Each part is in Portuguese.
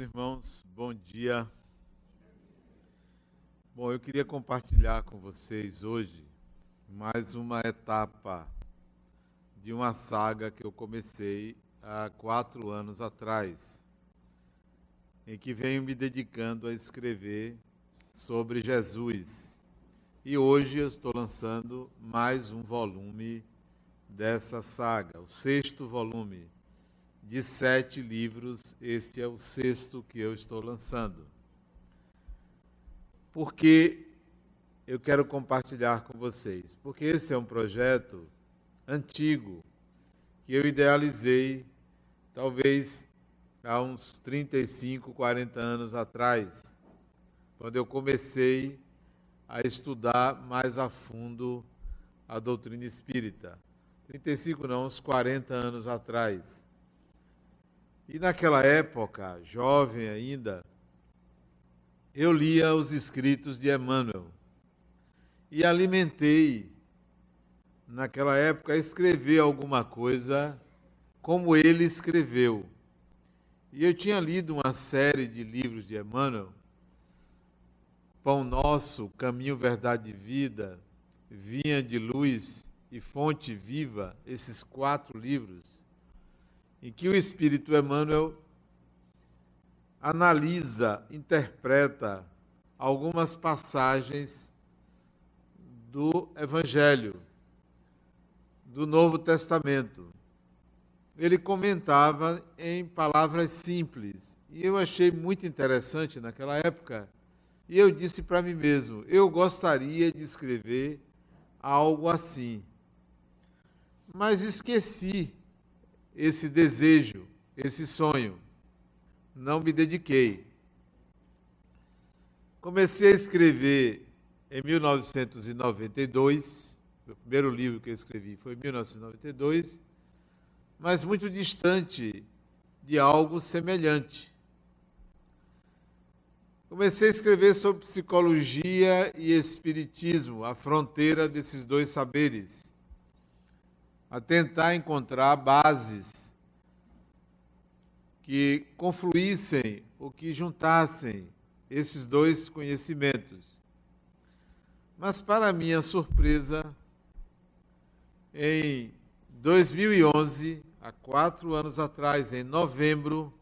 Irmãos, bom dia. Bom, eu queria compartilhar com vocês hoje mais uma etapa de uma saga que eu comecei há quatro anos atrás, em que venho me dedicando a escrever sobre Jesus. E hoje eu estou lançando mais um volume dessa saga, o sexto volume de sete livros, este é o sexto que eu estou lançando. Porque eu quero compartilhar com vocês? Porque esse é um projeto antigo que eu idealizei talvez há uns 35, 40 anos atrás, quando eu comecei a estudar mais a fundo a doutrina espírita. 35 não, uns 40 anos atrás. E naquela época, jovem ainda, eu lia os escritos de Emmanuel e alimentei, naquela época, escrever alguma coisa como ele escreveu. E eu tinha lido uma série de livros de Emmanuel, Pão Nosso, Caminho, Verdade e Vida, Vinha de Luz e Fonte Viva, esses quatro livros em que o Espírito Emmanuel analisa, interpreta algumas passagens do Evangelho, do Novo Testamento. Ele comentava em palavras simples, e eu achei muito interessante naquela época. E eu disse para mim mesmo: eu gostaria de escrever algo assim. Mas esqueci esse desejo, esse sonho. Não me dediquei. Comecei a escrever em 1992. O primeiro livro que eu escrevi foi em 1992, mas muito distante de algo semelhante. Comecei a escrever sobre psicologia e espiritismo, a fronteira desses dois saberes a tentar encontrar bases que confluíssem ou que juntassem esses dois conhecimentos. Mas, para minha surpresa, em 2011, há quatro anos atrás, em novembro,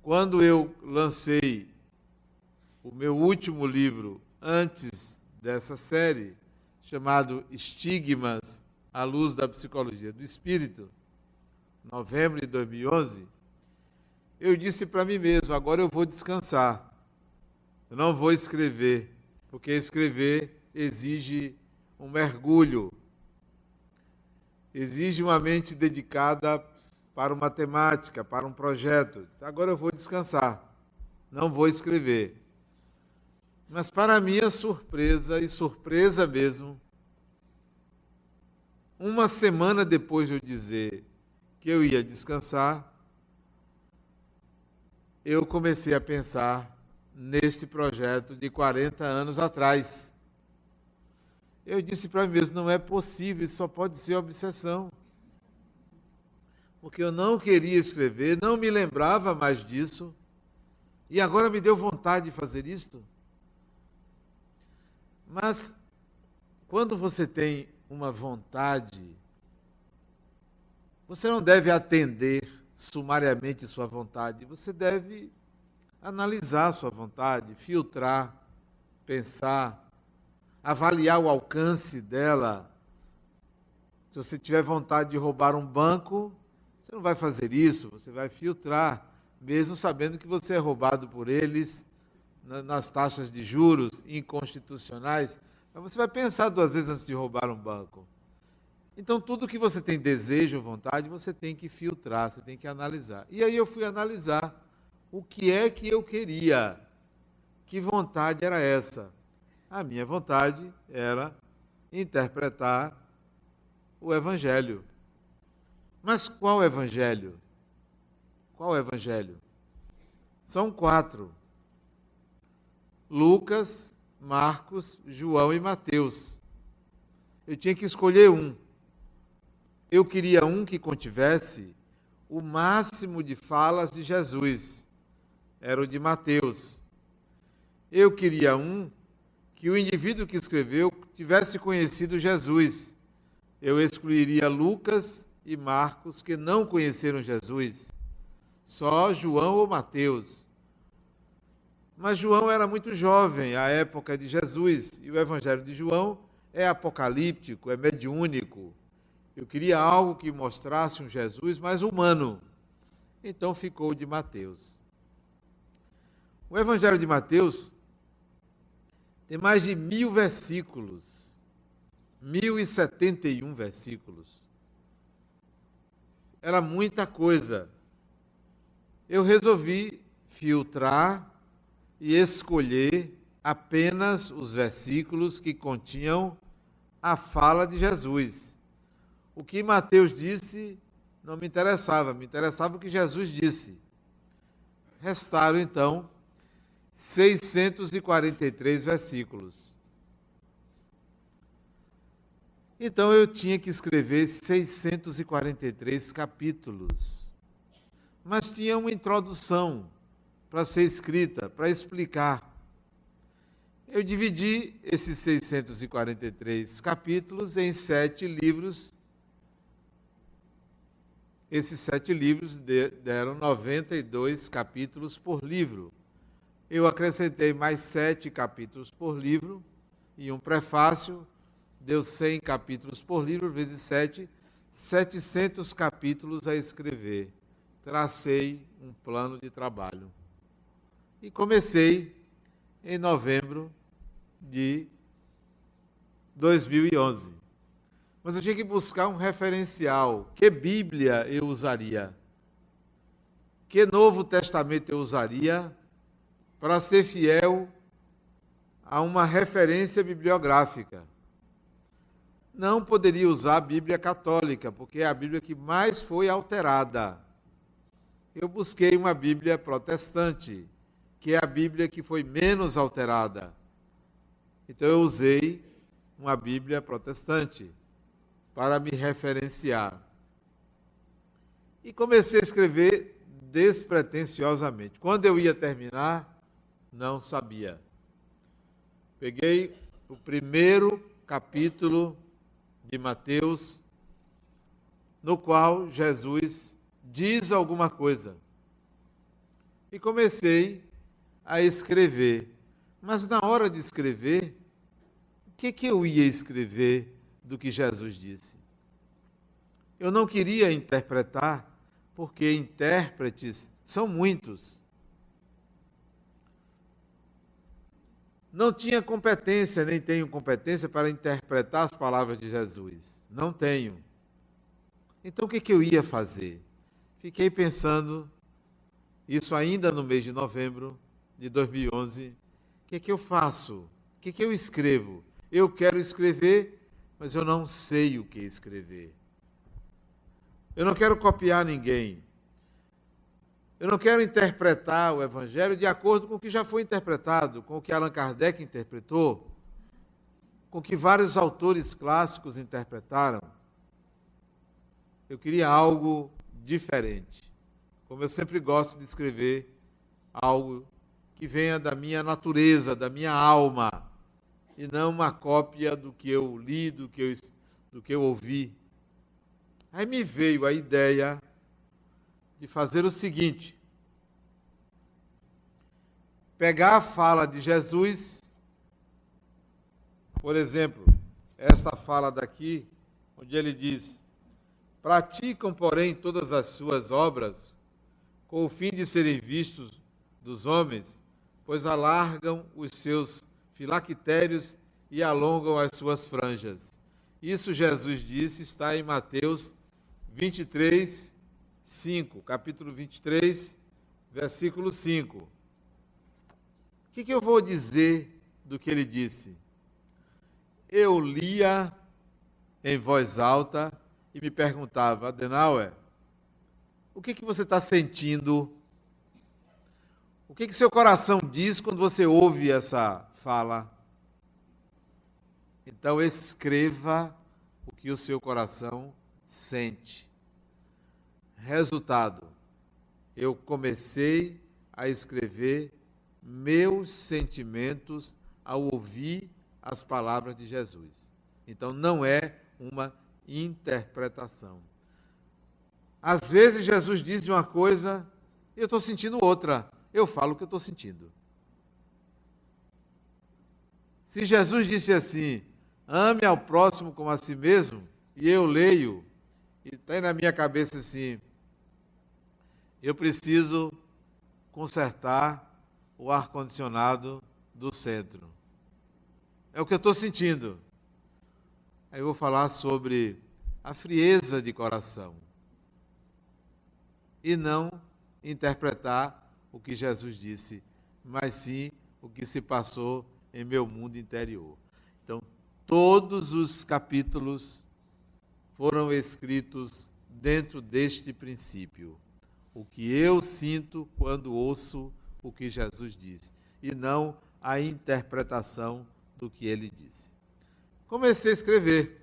quando eu lancei o meu último livro antes dessa série, chamado Estigmas à Luz da Psicologia do Espírito, novembro de 2011, eu disse para mim mesmo: agora eu vou descansar. Eu não vou escrever, porque escrever exige um mergulho, exige uma mente dedicada para uma temática, para um projeto. Agora eu vou descansar, não vou escrever. Mas, para minha surpresa, e surpresa mesmo, uma semana depois de eu dizer que eu ia descansar, eu comecei a pensar neste projeto de 40 anos atrás. Eu disse para mim mesmo: não é possível, isso só pode ser obsessão. Porque eu não queria escrever, não me lembrava mais disso, e agora me deu vontade de fazer isto. Mas, quando você tem uma vontade, você não deve atender sumariamente sua vontade, você deve analisar sua vontade, filtrar, pensar, avaliar o alcance dela. Se você tiver vontade de roubar um banco, você não vai fazer isso, você vai filtrar, mesmo sabendo que você é roubado por eles nas taxas de juros inconstitucionais, você vai pensar duas vezes antes de roubar um banco. Então, tudo que você tem desejo, vontade, você tem que filtrar, você tem que analisar. E aí eu fui analisar o que é que eu queria. Que vontade era essa? A minha vontade era interpretar o Evangelho. Mas qual Evangelho? Qual Evangelho? São quatro. Lucas, Marcos, João e Mateus. Eu tinha que escolher um. Eu queria um que contivesse o máximo de falas de Jesus, era o de Mateus. Eu queria um que o indivíduo que escreveu tivesse conhecido Jesus. Eu excluiria Lucas e Marcos, que não conheceram Jesus. Só João ou Mateus. Mas João era muito jovem à época de Jesus, e o Evangelho de João é apocalíptico, é mediúnico. Eu queria algo que mostrasse um Jesus mais humano. Então ficou de Mateus. O Evangelho de Mateus tem mais de mil versículos. Mil e setenta e um versículos. Era muita coisa. Eu resolvi filtrar e escolher apenas os versículos que continham a fala de Jesus. O que Mateus disse não me interessava, me interessava o que Jesus disse. Restaram então 643 versículos. Então eu tinha que escrever 643 capítulos. Mas tinha uma introdução para ser escrita, para explicar. Eu dividi esses 643 capítulos em sete livros. Esses sete livros deram 92 capítulos por livro eu acrescentei mais sete capítulos por livro e um prefácio, deu 100 capítulos por livro, vezes sete, 700 capítulos a escrever. Tracei um plano de trabalho. E comecei em novembro de 2011. Mas eu tinha que buscar um referencial. Que Bíblia eu usaria? Que Novo Testamento eu usaria para ser fiel a uma referência bibliográfica. Não poderia usar a Bíblia católica, porque é a Bíblia que mais foi alterada. Eu busquei uma Bíblia protestante, que é a Bíblia que foi menos alterada. Então eu usei uma Bíblia protestante para me referenciar. E comecei a escrever despretensiosamente. Quando eu ia terminar, não sabia. Peguei o primeiro capítulo de Mateus, no qual Jesus diz alguma coisa. E comecei a escrever. Mas na hora de escrever, o que, que eu ia escrever do que Jesus disse? Eu não queria interpretar, porque intérpretes são muitos. não tinha competência, nem tenho competência para interpretar as palavras de Jesus. Não tenho. Então o que, que eu ia fazer? Fiquei pensando, isso ainda no mês de novembro de 2011, o que, que eu faço? O que, que eu escrevo? Eu quero escrever, mas eu não sei o que escrever. Eu não quero copiar ninguém. Eu não quero interpretar o Evangelho de acordo com o que já foi interpretado, com o que Allan Kardec interpretou, com o que vários autores clássicos interpretaram. Eu queria algo diferente. Como eu sempre gosto de escrever algo que venha da minha natureza, da minha alma, e não uma cópia do que eu li, do que eu, do que eu ouvi. Aí me veio a ideia de fazer o seguinte: pegar a fala de Jesus, por exemplo, esta fala daqui, onde ele diz: Praticam, porém, todas as suas obras com o fim de serem vistos dos homens, pois alargam os seus filactérios e alongam as suas franjas. Isso Jesus disse, está em Mateus 23, 5, capítulo 23, versículo 5. O que, que eu vou dizer do que ele disse? Eu lia em voz alta e me perguntava, Adenauer, o que, que você está sentindo? Que, que seu coração diz quando você ouve essa fala? Então escreva o que o seu coração sente Resultado: eu comecei a escrever meus sentimentos ao ouvir as palavras de Jesus. Então não é uma interpretação. Às vezes Jesus diz uma coisa e eu estou sentindo outra. Eu falo o que eu estou sentindo. Se Jesus disse assim, ame ao próximo como a si mesmo, e eu leio, e tem na minha cabeça assim, eu preciso consertar o ar-condicionado do centro. É o que eu estou sentindo. Aí eu vou falar sobre a frieza de coração. E não interpretar o que Jesus disse, mas sim o que se passou em meu mundo interior. Então, todos os capítulos foram escritos dentro deste princípio. O que eu sinto quando ouço o que Jesus disse, e não a interpretação do que ele disse. Comecei a escrever.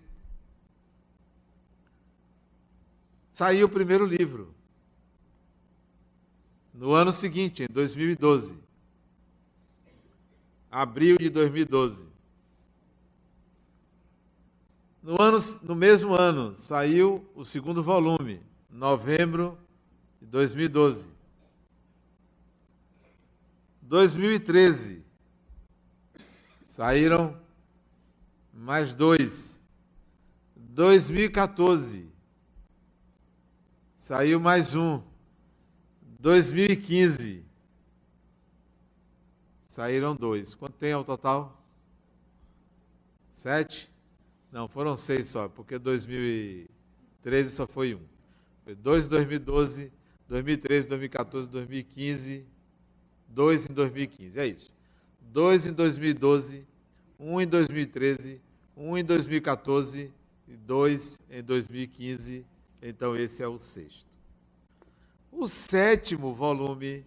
Saiu o primeiro livro. No ano seguinte, em 2012. Abril de 2012. No, ano, no mesmo ano, saiu o segundo volume, novembro de 2012. 2013, saíram mais dois. 2014, saiu mais um. 2015, saíram dois. Quanto tem ao total? Sete? Não, foram seis só, porque 2013 só foi um. Foi dois em 2012, 2013, 2014, 2015 dois em 2015, é isso. Dois em 2012, um em 2013, um em 2014 e dois em 2015. Então esse é o sexto. O sétimo volume,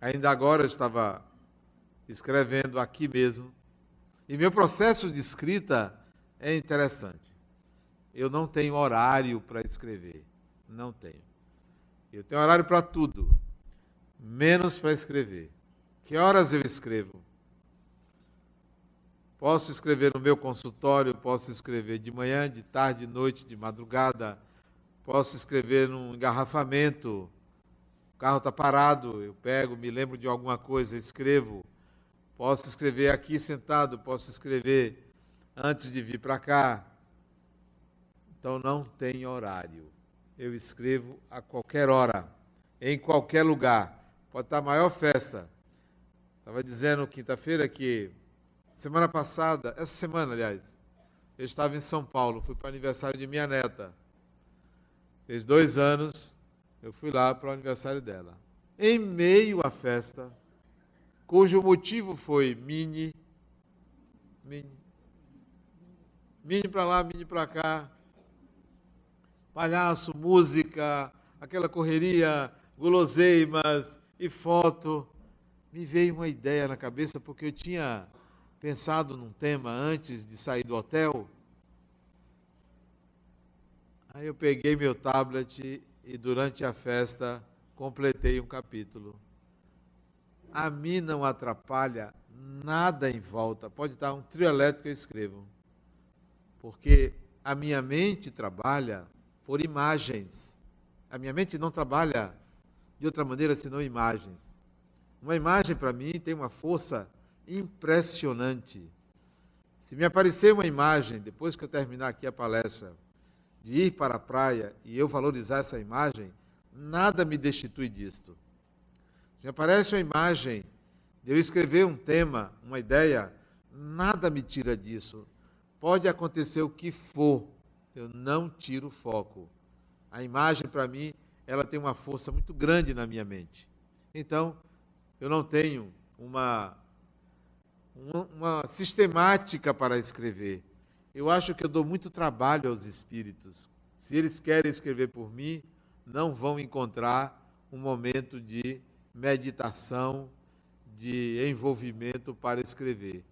ainda agora eu estava escrevendo aqui mesmo, e meu processo de escrita é interessante. Eu não tenho horário para escrever, não tenho. Eu tenho horário para tudo menos para escrever. Que horas eu escrevo? Posso escrever no meu consultório, posso escrever de manhã, de tarde, de noite, de madrugada, posso escrever num engarrafamento, o carro está parado, eu pego, me lembro de alguma coisa, escrevo. Posso escrever aqui sentado, posso escrever antes de vir para cá. Então não tem horário. Eu escrevo a qualquer hora, em qualquer lugar. Pode estar a maior festa. Estava dizendo quinta-feira que semana passada, essa semana, aliás, eu estava em São Paulo, fui para o aniversário de minha neta. Fez dois anos, eu fui lá para o aniversário dela. Em meio à festa, cujo motivo foi mini, mini, mini para lá, mini para cá, palhaço, música, aquela correria, guloseimas, e foto. Me veio uma ideia na cabeça, porque eu tinha pensado num tema antes de sair do hotel. Aí eu peguei meu tablet e durante a festa completei um capítulo. A mim não atrapalha nada em volta. Pode estar um trio elétrico que eu escrevo. Porque a minha mente trabalha por imagens. A minha mente não trabalha de outra maneira senão imagens. Uma imagem para mim tem uma força impressionante. Se me aparecer uma imagem, depois que eu terminar aqui a palestra, de ir para a praia e eu valorizar essa imagem, nada me destitui disto. Se me aparece uma imagem de eu escrever um tema, uma ideia, nada me tira disso. Pode acontecer o que for, eu não tiro o foco. A imagem para mim ela tem uma força muito grande na minha mente. Então, eu não tenho uma, uma, uma sistemática para escrever. Eu acho que eu dou muito trabalho aos espíritos. Se eles querem escrever por mim, não vão encontrar um momento de meditação, de envolvimento para escrever.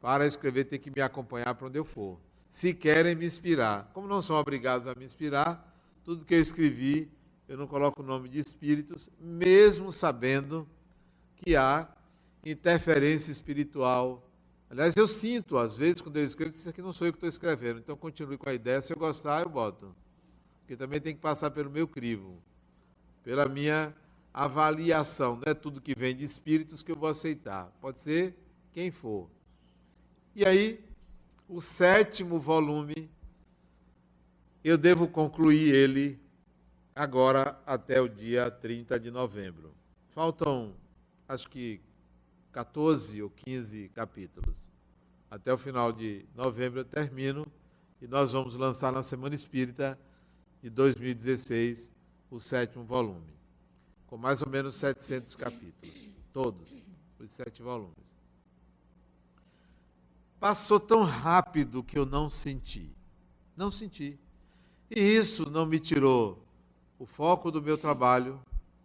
Para escrever, tem que me acompanhar para onde eu for. se querem me inspirar. Como não são obrigados a me inspirar, tudo que eu escrevi, eu não coloco o nome de espíritos, mesmo sabendo que há interferência espiritual. Aliás, eu sinto, às vezes, quando eu escrevo, isso aqui não sou eu que estou escrevendo, então continue com a ideia. Se eu gostar, eu boto. Porque também tem que passar pelo meu crivo, pela minha avaliação. Não é tudo que vem de espíritos que eu vou aceitar. Pode ser quem for. E aí, o sétimo volume, eu devo concluir ele agora até o dia 30 de novembro. Faltam, acho que, 14 ou 15 capítulos. Até o final de novembro eu termino e nós vamos lançar na Semana Espírita de 2016 o sétimo volume, com mais ou menos 700 capítulos, todos, os sete volumes. Passou tão rápido que eu não senti. Não senti. E isso não me tirou o foco do meu trabalho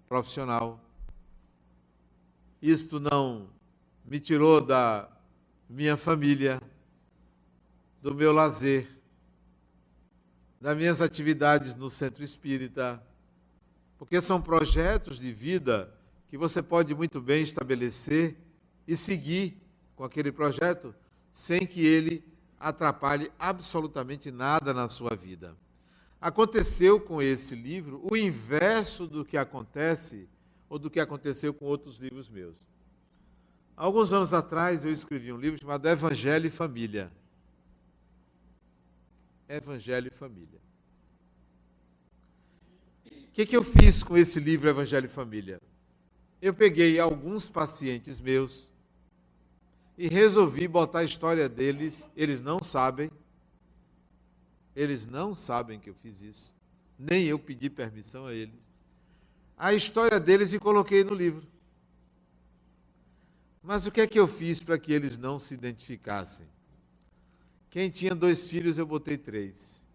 profissional. Isto não me tirou da minha família, do meu lazer, das minhas atividades no centro espírita, porque são projetos de vida que você pode muito bem estabelecer e seguir com aquele projeto sem que ele atrapalhe absolutamente nada na sua vida. Aconteceu com esse livro o inverso do que acontece ou do que aconteceu com outros livros meus. Alguns anos atrás eu escrevi um livro chamado Evangelho e Família. Evangelho e Família. O que, que eu fiz com esse livro Evangelho e Família? Eu peguei alguns pacientes meus e resolvi botar a história deles. Eles não sabem. Eles não sabem que eu fiz isso. Nem eu pedi permissão a eles. A história deles e coloquei no livro. Mas o que é que eu fiz para que eles não se identificassem? Quem tinha dois filhos, eu botei três.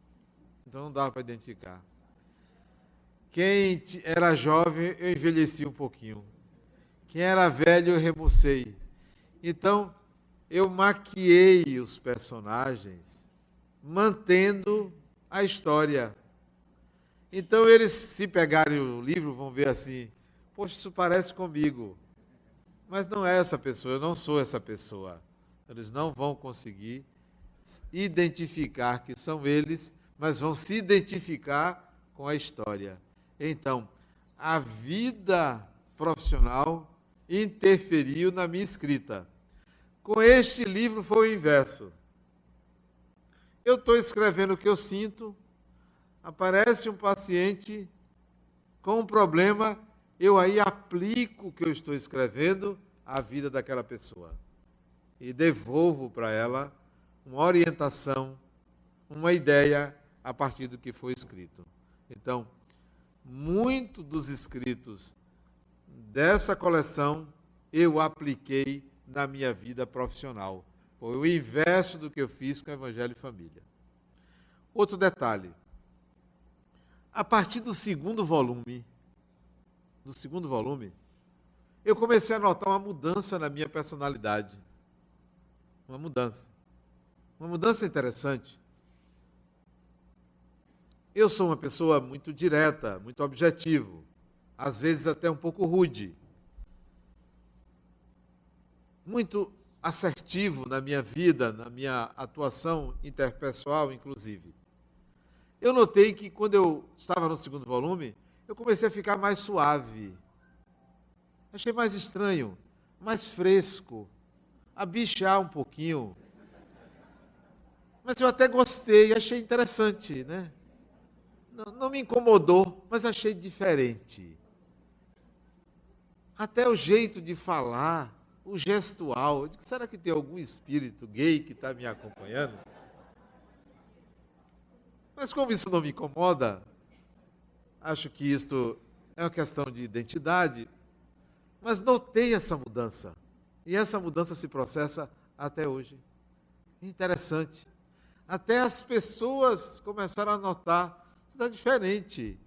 Então não dava para identificar. Quem era jovem, eu envelheci um pouquinho. Quem era velho, eu remucei. Então, eu maquiei os personagens, mantendo a história. Então, eles, se pegarem o livro, vão ver assim: Poxa, isso parece comigo. Mas não é essa pessoa, eu não sou essa pessoa. Eles não vão conseguir identificar que são eles, mas vão se identificar com a história. Então, a vida profissional interferiu na minha escrita. Com este livro foi o inverso. Eu estou escrevendo o que eu sinto, aparece um paciente com um problema, eu aí aplico o que eu estou escrevendo à vida daquela pessoa. E devolvo para ela uma orientação, uma ideia a partir do que foi escrito. Então, muito dos escritos dessa coleção eu apliquei na minha vida profissional. Foi o inverso do que eu fiz com o Evangelho e Família. Outro detalhe. A partir do segundo volume, do segundo volume, eu comecei a notar uma mudança na minha personalidade. Uma mudança. Uma mudança interessante. Eu sou uma pessoa muito direta, muito objetivo, às vezes até um pouco rude muito assertivo na minha vida, na minha atuação interpessoal, inclusive. Eu notei que quando eu estava no segundo volume, eu comecei a ficar mais suave. Achei mais estranho, mais fresco, a bichar um pouquinho. Mas eu até gostei, achei interessante, né? Não, não me incomodou, mas achei diferente. Até o jeito de falar o gestual. Digo, será que tem algum espírito gay que está me acompanhando? Mas como isso não me incomoda, acho que isto é uma questão de identidade, mas notei essa mudança. E essa mudança se processa até hoje. Interessante. Até as pessoas começaram a notar, isso está diferente.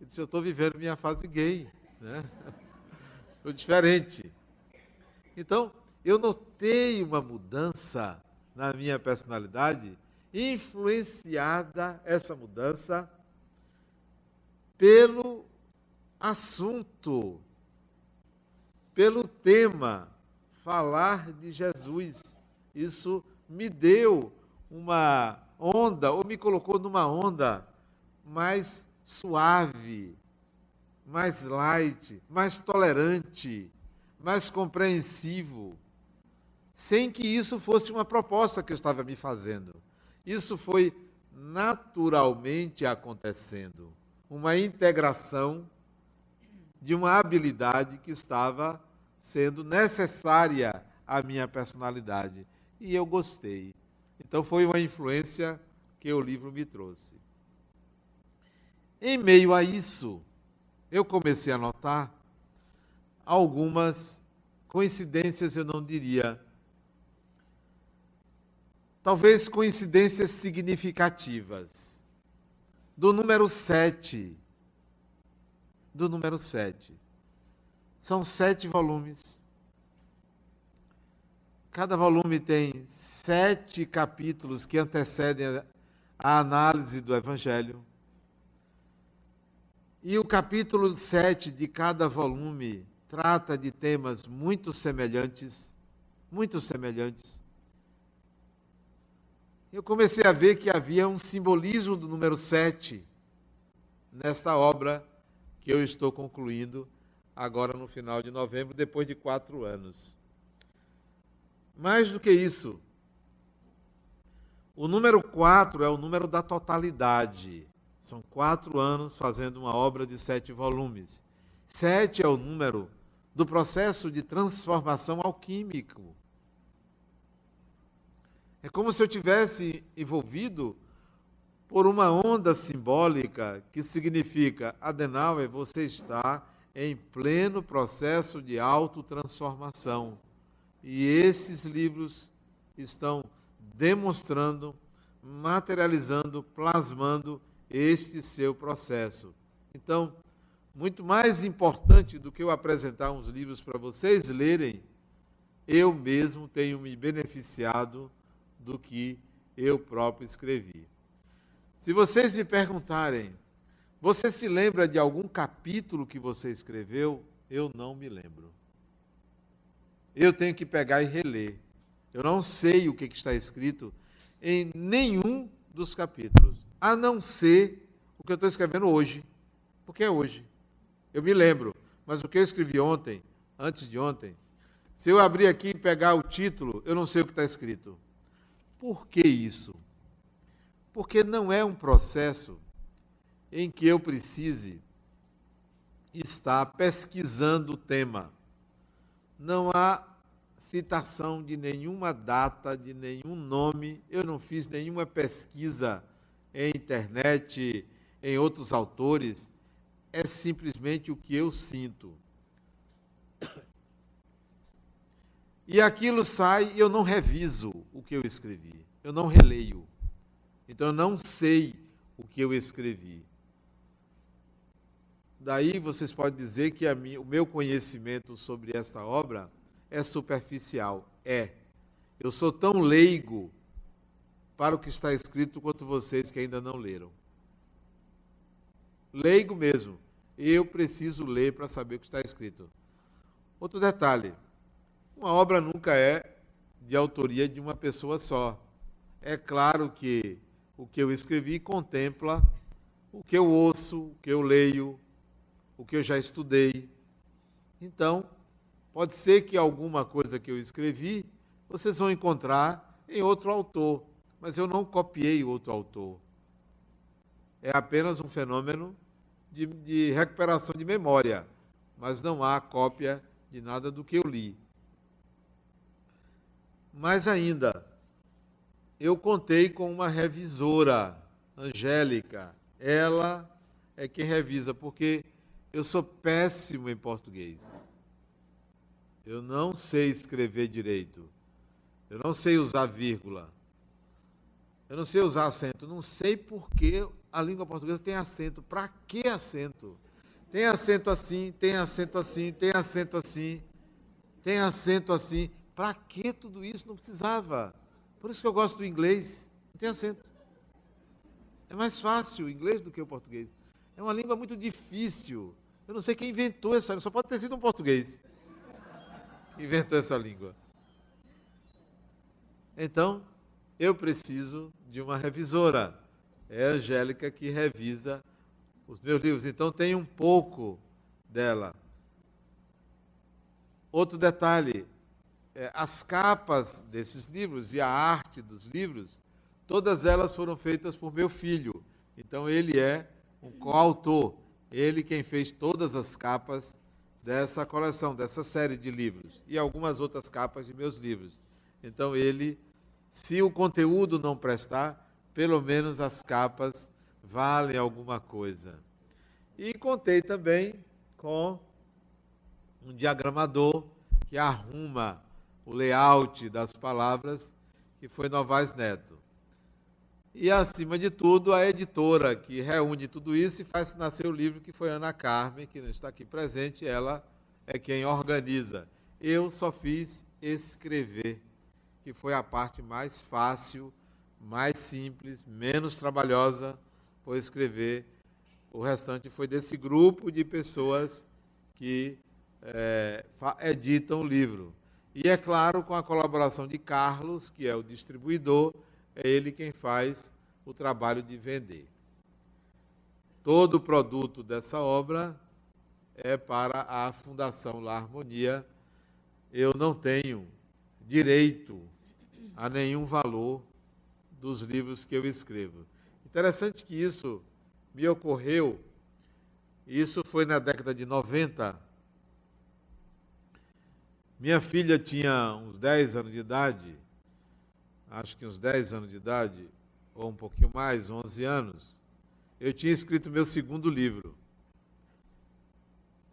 Eu disse, eu estou vivendo minha fase gay. Estou né? diferente. Então, eu notei uma mudança na minha personalidade influenciada essa mudança pelo assunto, pelo tema, falar de Jesus. Isso me deu uma onda, ou me colocou numa onda mais suave, mais light, mais tolerante, mais compreensivo, sem que isso fosse uma proposta que eu estava me fazendo. Isso foi naturalmente acontecendo, uma integração de uma habilidade que estava sendo necessária à minha personalidade. E eu gostei. Então foi uma influência que o livro me trouxe. Em meio a isso, eu comecei a notar algumas coincidências, eu não diria. Talvez coincidências significativas. Do número 7. Do número 7. São sete volumes. Cada volume tem sete capítulos que antecedem a análise do Evangelho. E o capítulo 7 de cada volume trata de temas muito semelhantes, muito semelhantes. Eu comecei a ver que havia um simbolismo do número 7 nesta obra que eu estou concluindo agora no final de novembro, depois de quatro anos. Mais do que isso, o número 4 é o número da totalidade. São quatro anos fazendo uma obra de sete volumes. Sete é o número do processo de transformação alquímico. É como se eu tivesse envolvido por uma onda simbólica que significa, Adenauer, você está em pleno processo de autotransformação. E esses livros estão demonstrando, materializando, plasmando este seu processo. Então, muito mais importante do que eu apresentar uns livros para vocês lerem, eu mesmo tenho me beneficiado do que eu próprio escrevi. Se vocês me perguntarem, você se lembra de algum capítulo que você escreveu? Eu não me lembro. Eu tenho que pegar e reler. Eu não sei o que está escrito em nenhum dos capítulos a não ser o que eu estou escrevendo hoje, porque é hoje. Eu me lembro, mas o que eu escrevi ontem, antes de ontem, se eu abrir aqui e pegar o título, eu não sei o que está escrito. Por que isso? Porque não é um processo em que eu precise estar pesquisando o tema. Não há citação de nenhuma data, de nenhum nome, eu não fiz nenhuma pesquisa em internet, em outros autores, é simplesmente o que eu sinto. E aquilo sai e eu não reviso o que eu escrevi, eu não releio. Então eu não sei o que eu escrevi. Daí vocês podem dizer que minha, o meu conhecimento sobre esta obra é superficial. É. Eu sou tão leigo para o que está escrito quanto vocês que ainda não leram. Leigo mesmo. Eu preciso ler para saber o que está escrito. Outro detalhe: uma obra nunca é de autoria de uma pessoa só. É claro que o que eu escrevi contempla o que eu ouço, o que eu leio, o que eu já estudei. Então, pode ser que alguma coisa que eu escrevi vocês vão encontrar em outro autor mas eu não copiei outro autor. É apenas um fenômeno de, de recuperação de memória, mas não há cópia de nada do que eu li. Mais ainda, eu contei com uma revisora, Angélica. Ela é quem revisa, porque eu sou péssimo em português. Eu não sei escrever direito. Eu não sei usar vírgula. Eu não sei usar acento. Não sei por que a língua portuguesa tem acento. Para que acento? Tem acento assim, tem acento assim, tem acento assim, tem acento assim. Para que tudo isso? Não precisava. Por isso que eu gosto do inglês. Não tem acento. É mais fácil o inglês do que o português. É uma língua muito difícil. Eu não sei quem inventou essa língua, só pode ter sido um português. Inventou essa língua. Então, eu preciso de uma revisora. É a Angélica que revisa os meus livros. Então, tem um pouco dela. Outro detalhe: é, as capas desses livros e a arte dos livros, todas elas foram feitas por meu filho. Então, ele é um coautor. Ele quem fez todas as capas dessa coleção, dessa série de livros e algumas outras capas de meus livros. Então ele, se o conteúdo não prestar, pelo menos as capas valem alguma coisa. E contei também com um diagramador que arruma o layout das palavras, que foi Novaes Neto. E, acima de tudo, a editora que reúne tudo isso e faz nascer o livro, que foi Ana Carmen, que não está aqui presente, ela é quem organiza. Eu só fiz escrever, que foi a parte mais fácil, mais simples, menos trabalhosa, foi escrever. O restante foi desse grupo de pessoas que é, editam o livro. E é claro, com a colaboração de Carlos, que é o distribuidor, é ele quem faz o trabalho de vender. Todo o produto dessa obra é para a Fundação La Harmonia. Eu não tenho direito a nenhum valor dos livros que eu escrevo. Interessante que isso me ocorreu, isso foi na década de 90. Minha filha tinha uns 10 anos de idade acho que uns 10 anos de idade, ou um pouquinho mais, 11 anos, eu tinha escrito meu segundo livro.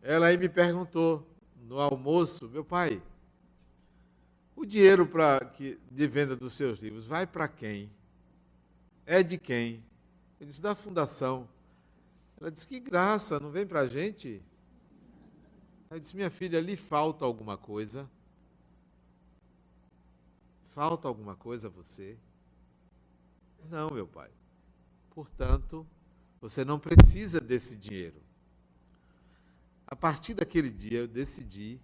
Ela aí me perguntou no almoço, meu pai, o dinheiro que, de venda dos seus livros vai para quem? É de quem? Eu disse, da fundação. Ela disse, que graça, não vem para a gente? Eu disse, minha filha, lhe falta alguma coisa? Falta alguma coisa a você? Não, meu pai. Portanto, você não precisa desse dinheiro. A partir daquele dia eu decidi,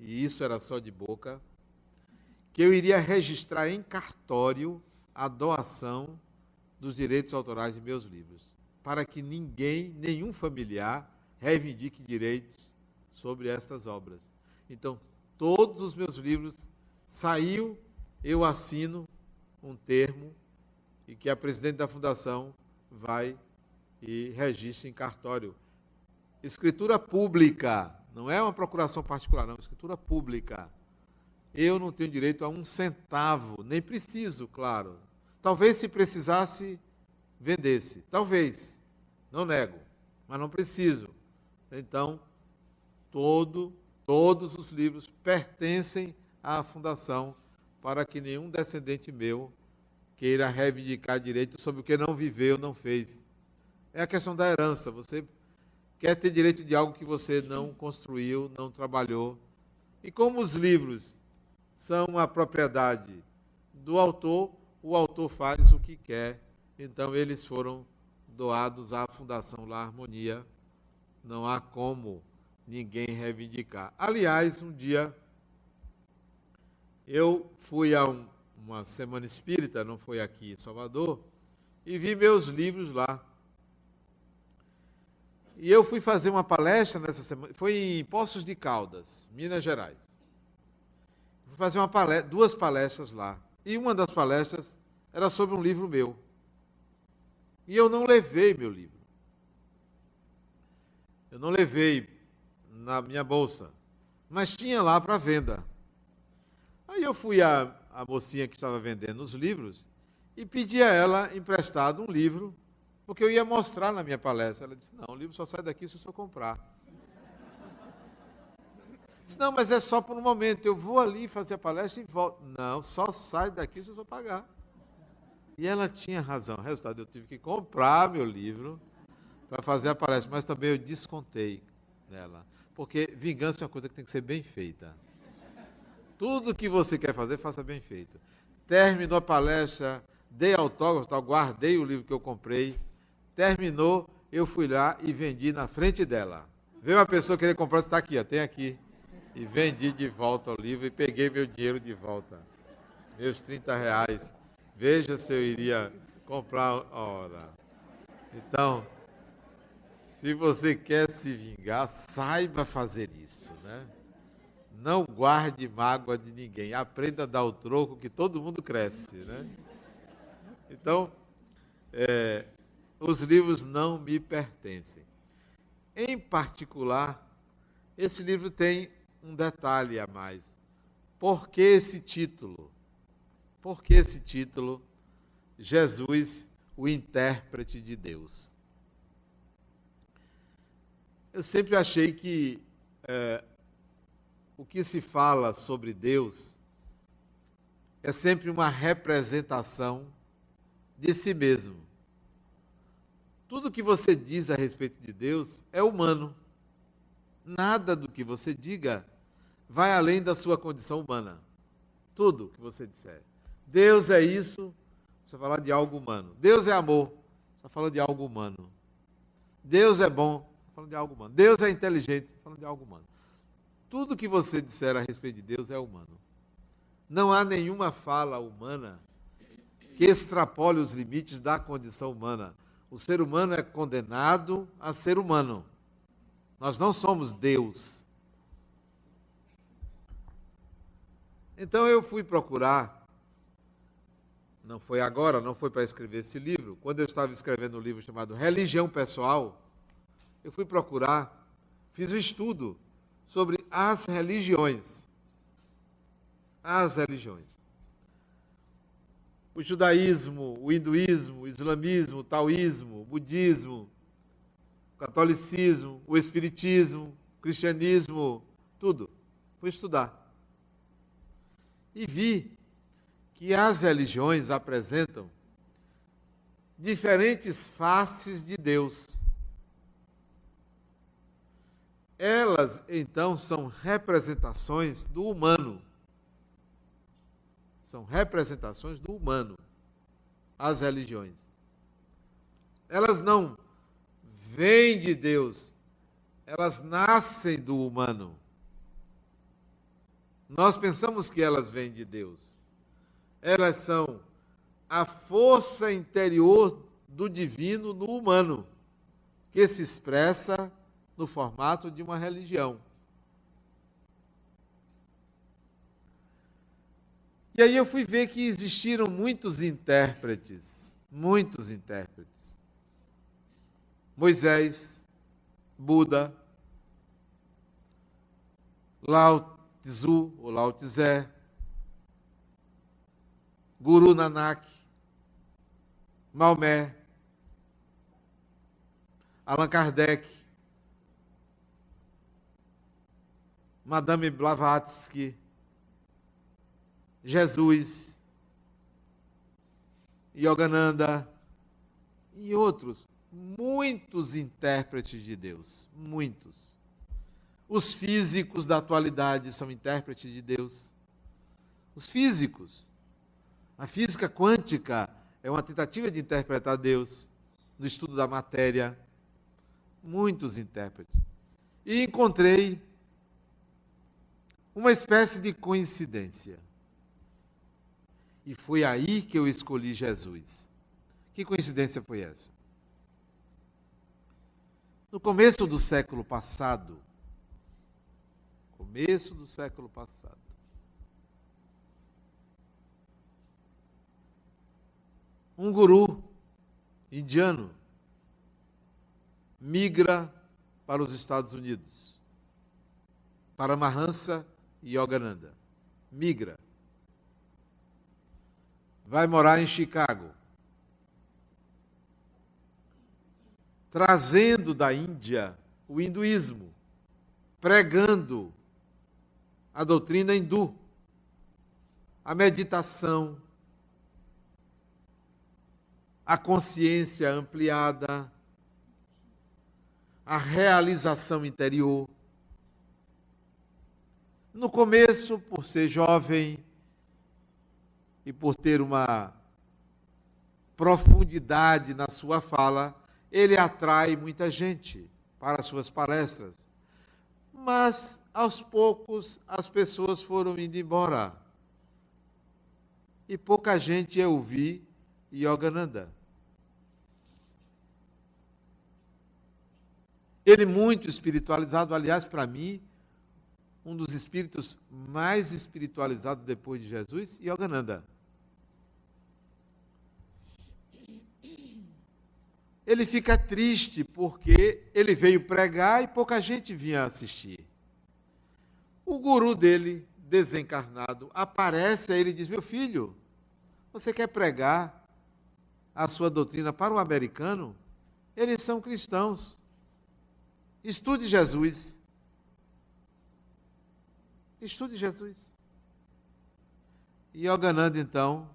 e isso era só de boca, que eu iria registrar em cartório a doação dos direitos autorais de meus livros, para que ninguém, nenhum familiar, reivindique direitos sobre estas obras. Então, todos os meus livros saiu eu assino um termo e que a presidente da fundação vai e registra em cartório. Escritura pública, não é uma procuração particular, não, escritura pública. Eu não tenho direito a um centavo, nem preciso, claro. Talvez se precisasse, vendesse. Talvez, não nego, mas não preciso. Então, todo, todos os livros pertencem à fundação para que nenhum descendente meu queira reivindicar direito sobre o que não viveu, não fez. É a questão da herança. Você quer ter direito de algo que você não construiu, não trabalhou. E como os livros são a propriedade do autor, o autor faz o que quer. Então eles foram doados à Fundação La Harmonia. Não há como ninguém reivindicar. Aliás, um dia eu fui a um, uma semana espírita, não foi aqui em Salvador, e vi meus livros lá. E eu fui fazer uma palestra nessa semana, foi em Poços de Caldas, Minas Gerais. Fui fazer uma palestra, duas palestras lá. E uma das palestras era sobre um livro meu. E eu não levei meu livro. Eu não levei na minha bolsa, mas tinha lá para venda. Aí eu fui à, à mocinha que estava vendendo os livros e pedi a ela emprestado um livro, porque eu ia mostrar na minha palestra. Ela disse: Não, o livro só sai daqui se eu só comprar. Disse, não, mas é só por um momento. Eu vou ali fazer a palestra e volto. Não, só sai daqui se eu só pagar. E ela tinha razão. Resultado, eu tive que comprar meu livro para fazer a palestra, mas também eu descontei nela. Porque vingança é uma coisa que tem que ser bem feita. Tudo que você quer fazer, faça bem feito. Terminou a palestra, dei autógrafo, guardei o livro que eu comprei. Terminou, eu fui lá e vendi na frente dela. Veio uma pessoa querer comprar, está aqui, ó, tem aqui. E vendi de volta o livro e peguei meu dinheiro de volta. Meus 30 reais. Veja se eu iria comprar. Ora. Então, se você quer se vingar, saiba fazer isso, né? Não guarde mágoa de ninguém. Aprenda a dar o troco que todo mundo cresce, né? Então, é, os livros não me pertencem. Em particular, esse livro tem um detalhe a mais. Por que esse título? Por que esse título? Jesus, o intérprete de Deus. Eu sempre achei que é, o que se fala sobre Deus é sempre uma representação de si mesmo. Tudo que você diz a respeito de Deus é humano. Nada do que você diga vai além da sua condição humana. Tudo que você disser. Deus é isso, você fala de algo humano. Deus é amor, você fala de algo humano. Deus é bom, falando de algo humano. Deus é inteligente, falando de algo humano. Tudo que você disser a respeito de Deus é humano. Não há nenhuma fala humana que extrapole os limites da condição humana. O ser humano é condenado a ser humano. Nós não somos Deus. Então eu fui procurar, não foi agora, não foi para escrever esse livro, quando eu estava escrevendo um livro chamado Religião Pessoal, eu fui procurar, fiz um estudo sobre as religiões. As religiões o judaísmo, o hinduísmo, o islamismo, o taoísmo, o budismo, o catolicismo, o espiritismo, o cristianismo, tudo. Fui estudar. E vi que as religiões apresentam diferentes faces de Deus. Elas, então, são representações do humano são representações do humano, as religiões. Elas não vêm de Deus, elas nascem do humano. Nós pensamos que elas vêm de Deus. Elas são a força interior do divino no humano, que se expressa no formato de uma religião. E aí eu fui ver que existiram muitos intérpretes, muitos intérpretes. Moisés, Buda, Lao Tzu ou Lao Tse, Guru Nanak, Maomé, Allan Kardec, Madame Blavatsky, Jesus, Yogananda e outros, muitos intérpretes de Deus, muitos. Os físicos da atualidade são intérpretes de Deus. Os físicos. A física quântica é uma tentativa de interpretar Deus no estudo da matéria. Muitos intérpretes. E encontrei uma espécie de coincidência. E foi aí que eu escolhi Jesus. Que coincidência foi essa? No começo do século passado, começo do século passado, um guru indiano migra para os Estados Unidos, para Mahansa Yogananda. Migra vai morar em Chicago. Trazendo da Índia o hinduísmo, pregando a doutrina hindu, a meditação, a consciência ampliada, a realização interior. No começo, por ser jovem, e por ter uma profundidade na sua fala, ele atrai muita gente para as suas palestras. Mas, aos poucos, as pessoas foram indo embora. E pouca gente ia ouvir Yogananda. Ele muito espiritualizado, aliás, para mim, um dos espíritos mais espiritualizados depois de Jesus, Yogananda. Ele fica triste porque ele veio pregar e pouca gente vinha assistir. O guru dele, desencarnado, aparece a ele e diz: Meu filho, você quer pregar a sua doutrina para o americano? Eles são cristãos. Estude Jesus. Estude Jesus. E Yogananda, então,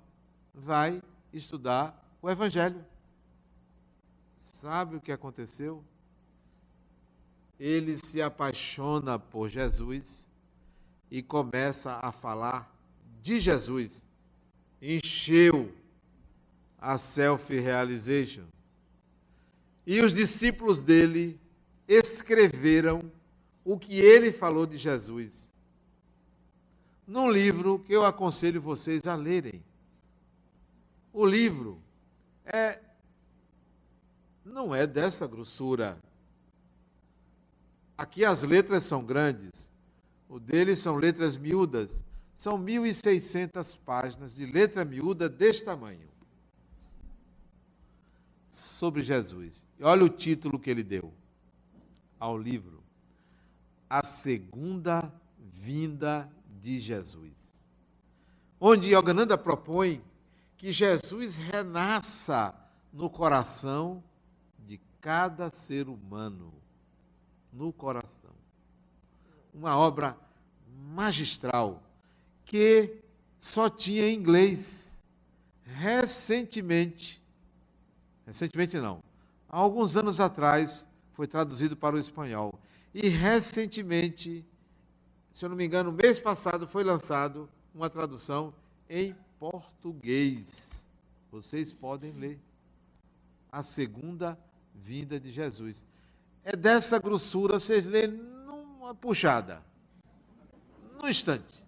vai estudar o Evangelho. Sabe o que aconteceu? Ele se apaixona por Jesus e começa a falar de Jesus. Encheu a self-realization. E os discípulos dele escreveram o que ele falou de Jesus num livro que eu aconselho vocês a lerem. O livro é não é dessa grossura. Aqui as letras são grandes. O dele são letras miúdas. São 1.600 páginas de letra miúda deste tamanho. Sobre Jesus. E olha o título que ele deu ao livro: A Segunda Vinda de Jesus. Onde Yogananda propõe que Jesus renasça no coração de cada ser humano. No coração. Uma obra magistral que só tinha em inglês. Recentemente, recentemente não, há alguns anos atrás, foi traduzido para o espanhol. E recentemente, se eu não me engano, mês passado foi lançado uma tradução em português. Vocês podem ler. A segunda vinda de Jesus. É dessa grossura, vocês lêem numa puxada. Num instante.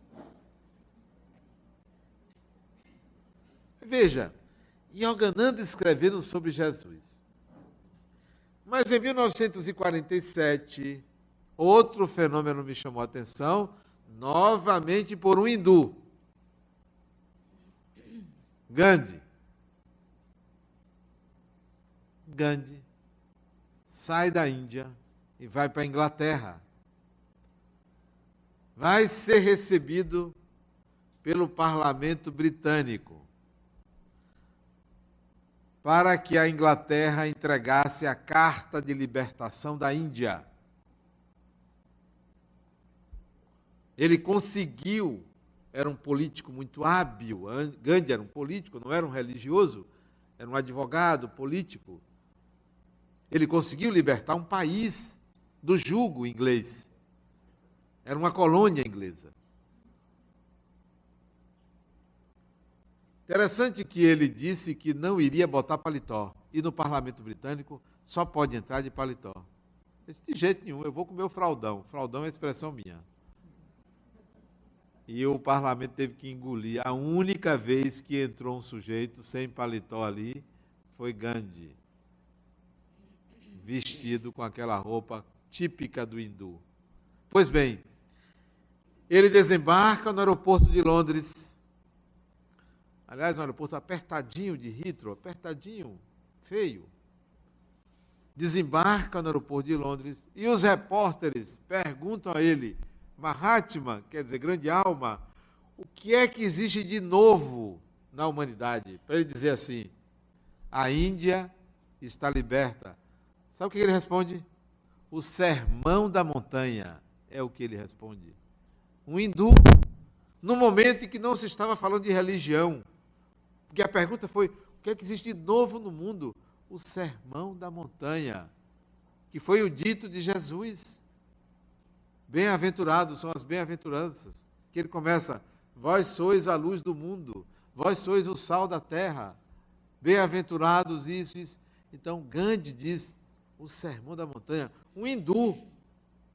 Veja, Yogananda escrevendo sobre Jesus. Mas em 1947, outro fenômeno me chamou a atenção, novamente por um hindu. Gandhi. Gandhi sai da Índia e vai para a Inglaterra. Vai ser recebido pelo parlamento britânico para que a Inglaterra entregasse a Carta de Libertação da Índia. Ele conseguiu, era um político muito hábil, Gandhi era um político, não era um religioso, era um advogado político. Ele conseguiu libertar um país do jugo inglês. Era uma colônia inglesa. Interessante que ele disse que não iria botar paletó. E no parlamento britânico só pode entrar de paletó. disse, de jeito nenhum, eu vou com o meu fraldão. Fraldão é expressão minha. E o parlamento teve que engolir. A única vez que entrou um sujeito sem paletó ali foi Gandhi. Vestido com aquela roupa típica do hindu. Pois bem, ele desembarca no aeroporto de Londres Aliás, no aeroporto apertadinho de Heathrow, apertadinho, feio. Desembarca no aeroporto de Londres e os repórteres perguntam a ele, Mahatma, quer dizer, grande alma, o que é que existe de novo na humanidade? Para ele dizer assim, a Índia está liberta. Sabe o que ele responde? O sermão da montanha é o que ele responde. Um hindu, no momento em que não se estava falando de religião, porque a pergunta foi: o que é que existe de novo no mundo? O sermão da montanha, que foi o dito de Jesus. Bem-aventurados são as bem-aventuranças. Que ele começa: Vós sois a luz do mundo, vós sois o sal da terra. bem-aventurados isso, isso. Então, Gandhi diz o sermão da montanha, um hindu.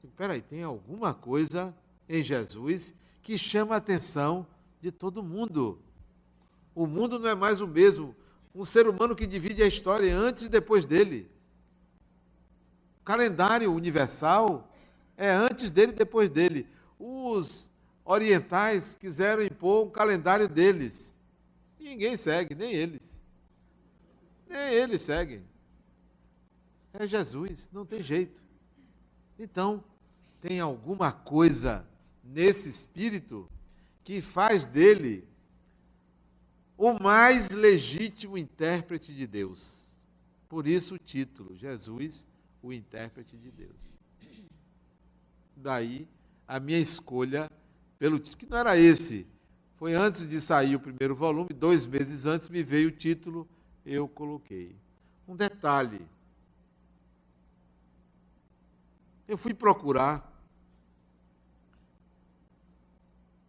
Espera aí, tem alguma coisa em Jesus que chama a atenção de todo mundo. O mundo não é mais o mesmo. Um ser humano que divide a história antes e depois dele. O calendário universal é antes dele e depois dele. Os orientais quiseram impor um calendário deles. Ninguém segue, nem eles. Nem eles seguem. É Jesus, não tem jeito. Então, tem alguma coisa nesse espírito que faz dele o mais legítimo intérprete de Deus. Por isso o título, Jesus, o intérprete de Deus. Daí a minha escolha pelo título, que não era esse. Foi antes de sair o primeiro volume, dois meses antes me veio o título, eu coloquei. Um detalhe. Eu fui procurar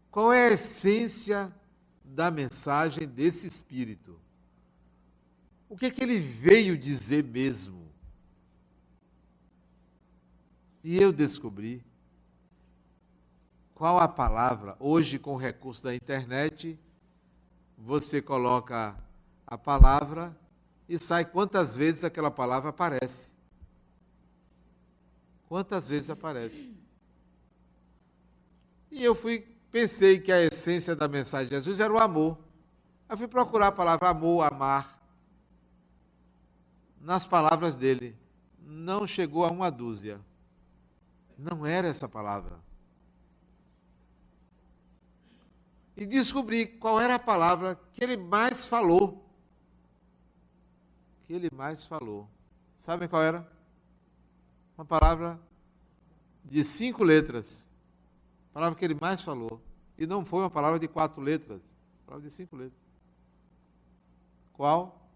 qual é a essência da mensagem desse Espírito. O que é que ele veio dizer mesmo? E eu descobri qual a palavra. Hoje, com o recurso da internet, você coloca a palavra e sai quantas vezes aquela palavra aparece. Quantas vezes aparece. E eu fui, pensei que a essência da mensagem de Jesus era o amor. Eu fui procurar a palavra amor, amar, nas palavras dele. Não chegou a uma dúzia. Não era essa palavra. E descobri qual era a palavra que ele mais falou. Que ele mais falou. Sabem qual era? Uma palavra de cinco letras. A palavra que ele mais falou. E não foi uma palavra de quatro letras. Uma palavra de cinco letras. Qual?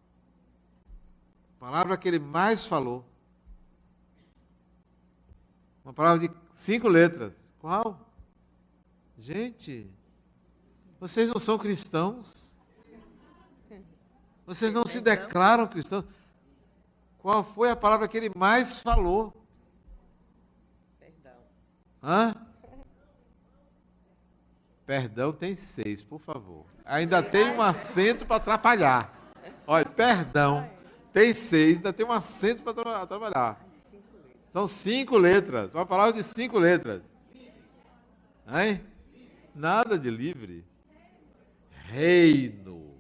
A palavra que ele mais falou. Uma palavra de cinco letras. Qual? Gente, vocês não são cristãos? Vocês não se declaram cristãos? Qual foi a palavra que ele mais falou? Perdão. Hã? Perdão tem seis, por favor. Ainda tem um acento para atrapalhar. Olha, perdão tem seis, ainda tem um acento para trabalhar. São cinco letras. Uma palavra de cinco letras. Hein? Nada de livre reino.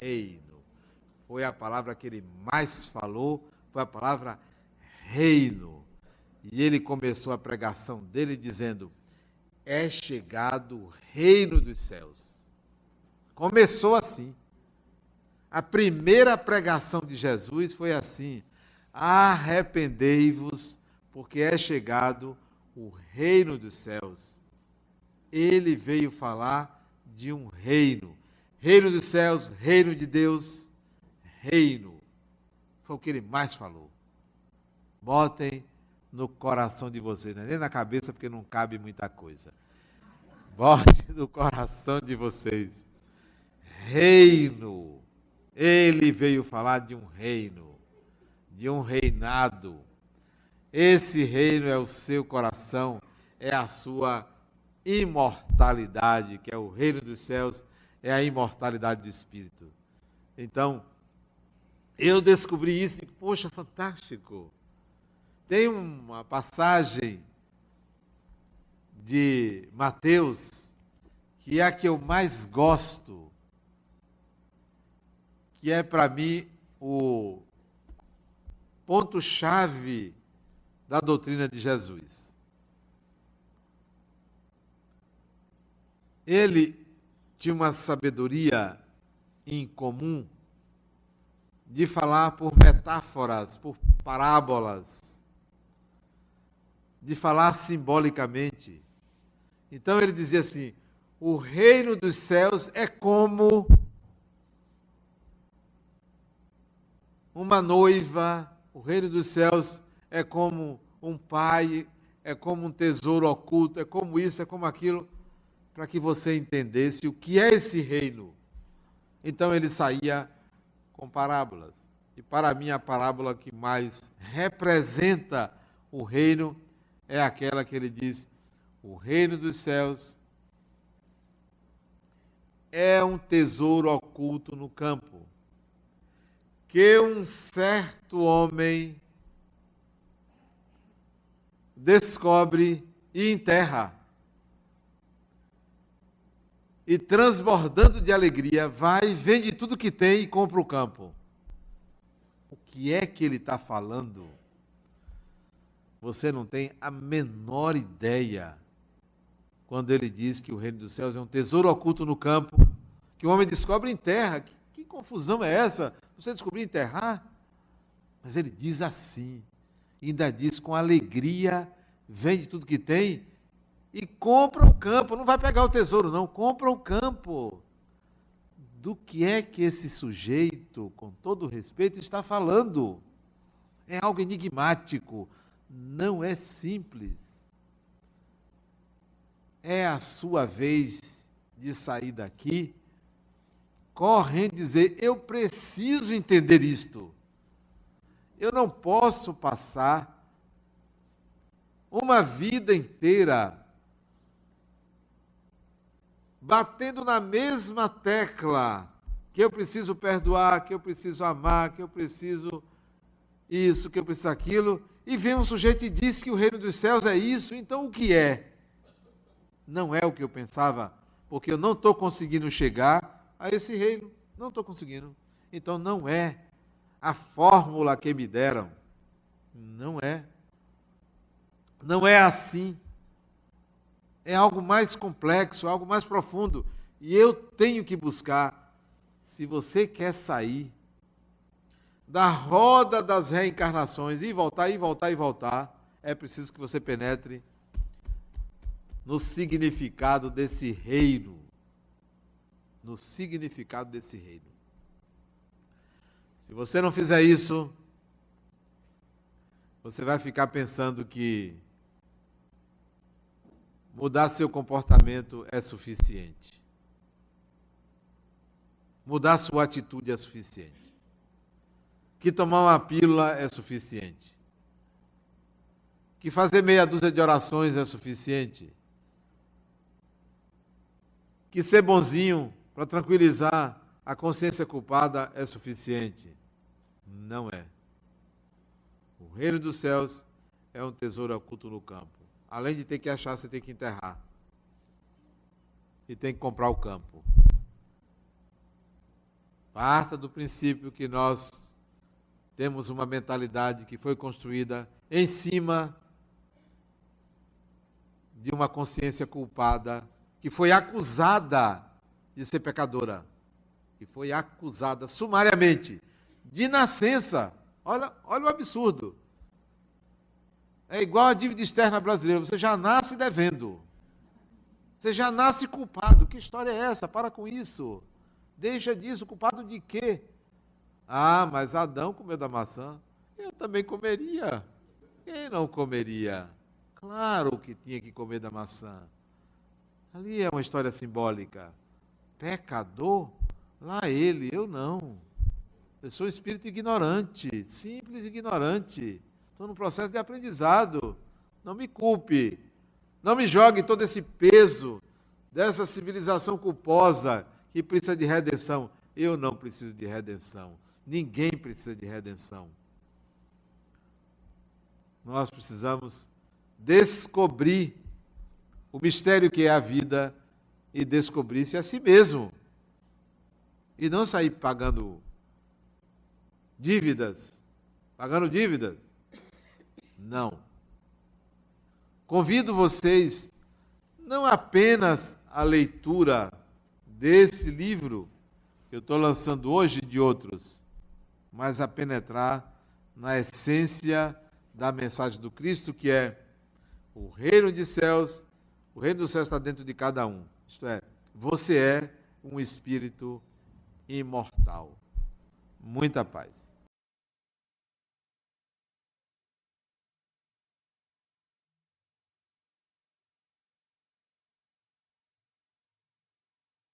Reino. Foi a palavra que ele mais falou, foi a palavra reino. E ele começou a pregação dele dizendo: É chegado o reino dos céus. Começou assim. A primeira pregação de Jesus foi assim: Arrependei-vos, porque é chegado o reino dos céus. Ele veio falar de um reino. Reino dos céus, reino de Deus, reino. Foi o que ele mais falou. Botem no coração de vocês, não é nem na cabeça, porque não cabe muita coisa. Bote no coração de vocês. Reino. Ele veio falar de um reino, de um reinado. Esse reino é o seu coração, é a sua imortalidade, que é o reino dos céus, é a imortalidade do espírito. Então, eu descobri isso e, poxa, fantástico. Tem uma passagem de Mateus, que é a que eu mais gosto, que é para mim o ponto-chave da doutrina de Jesus. Ele tinha uma sabedoria incomum de falar por metáforas, por parábolas, de falar simbolicamente. Então ele dizia assim: o reino dos céus é como uma noiva, o reino dos céus é como um pai, é como um tesouro oculto, é como isso, é como aquilo para que você entendesse o que é esse reino. Então ele saía com parábolas. E para mim, a parábola que mais representa o reino é aquela que ele diz: o reino dos céus é um tesouro oculto no campo, que um certo homem descobre e enterra. E transbordando de alegria, vai, vende tudo que tem e compra o campo. O que é que ele está falando? Você não tem a menor ideia quando ele diz que o reino dos céus é um tesouro oculto no campo, que o homem descobre em terra. Que, que confusão é essa? Você descobriu enterrar? Mas ele diz assim, ainda diz com alegria, vende tudo que tem e compra o campo. Não vai pegar o tesouro, não, compra o campo. Do que é que esse sujeito, com todo respeito, está falando? É algo enigmático, não é simples é a sua vez de sair daqui, correndo dizer: eu preciso entender isto. Eu não posso passar uma vida inteira batendo na mesma tecla que eu preciso perdoar, que eu preciso amar, que eu preciso isso, que eu preciso aquilo, e vem um sujeito e diz que o reino dos céus é isso, então o que é? não é o que eu pensava, porque eu não estou conseguindo chegar a esse reino. Não estou conseguindo. Então não é a fórmula que me deram. Não é. Não é assim. É algo mais complexo, algo mais profundo. E eu tenho que buscar. Se você quer sair da roda das reencarnações e voltar, e voltar, e voltar, é preciso que você penetre no significado desse reino. No significado desse reino. Se você não fizer isso, você vai ficar pensando que mudar seu comportamento é suficiente. Mudar sua atitude é suficiente. Que tomar uma pílula é suficiente. Que fazer meia dúzia de orações é suficiente que ser bonzinho para tranquilizar a consciência culpada é suficiente. Não é. O reino dos céus é um tesouro oculto no campo. Além de ter que achar, você tem que enterrar. E tem que comprar o campo. Parta do princípio que nós temos uma mentalidade que foi construída em cima de uma consciência culpada que foi acusada de ser pecadora, que foi acusada sumariamente, de nascença. Olha, olha o absurdo. É igual a dívida externa brasileira, você já nasce devendo. Você já nasce culpado. Que história é essa? Para com isso. Deixa disso, culpado de quê? Ah, mas Adão comeu da maçã. Eu também comeria. Quem não comeria? Claro que tinha que comer da maçã. Ali é uma história simbólica. Pecador? Lá ele, eu não. Eu sou um espírito ignorante, simples ignorante. Estou no processo de aprendizado. Não me culpe. Não me jogue todo esse peso dessa civilização culposa que precisa de redenção. Eu não preciso de redenção. Ninguém precisa de redenção. Nós precisamos descobrir o mistério que é a vida e descobrir-se a si mesmo. E não sair pagando dívidas. Pagando dívidas. Não. Convido vocês não apenas a leitura desse livro que eu estou lançando hoje e de outros, mas a penetrar na essência da mensagem do Cristo, que é o reino de céus o reino dos céus está dentro de cada um. Isto é, você é um espírito imortal. Muita paz.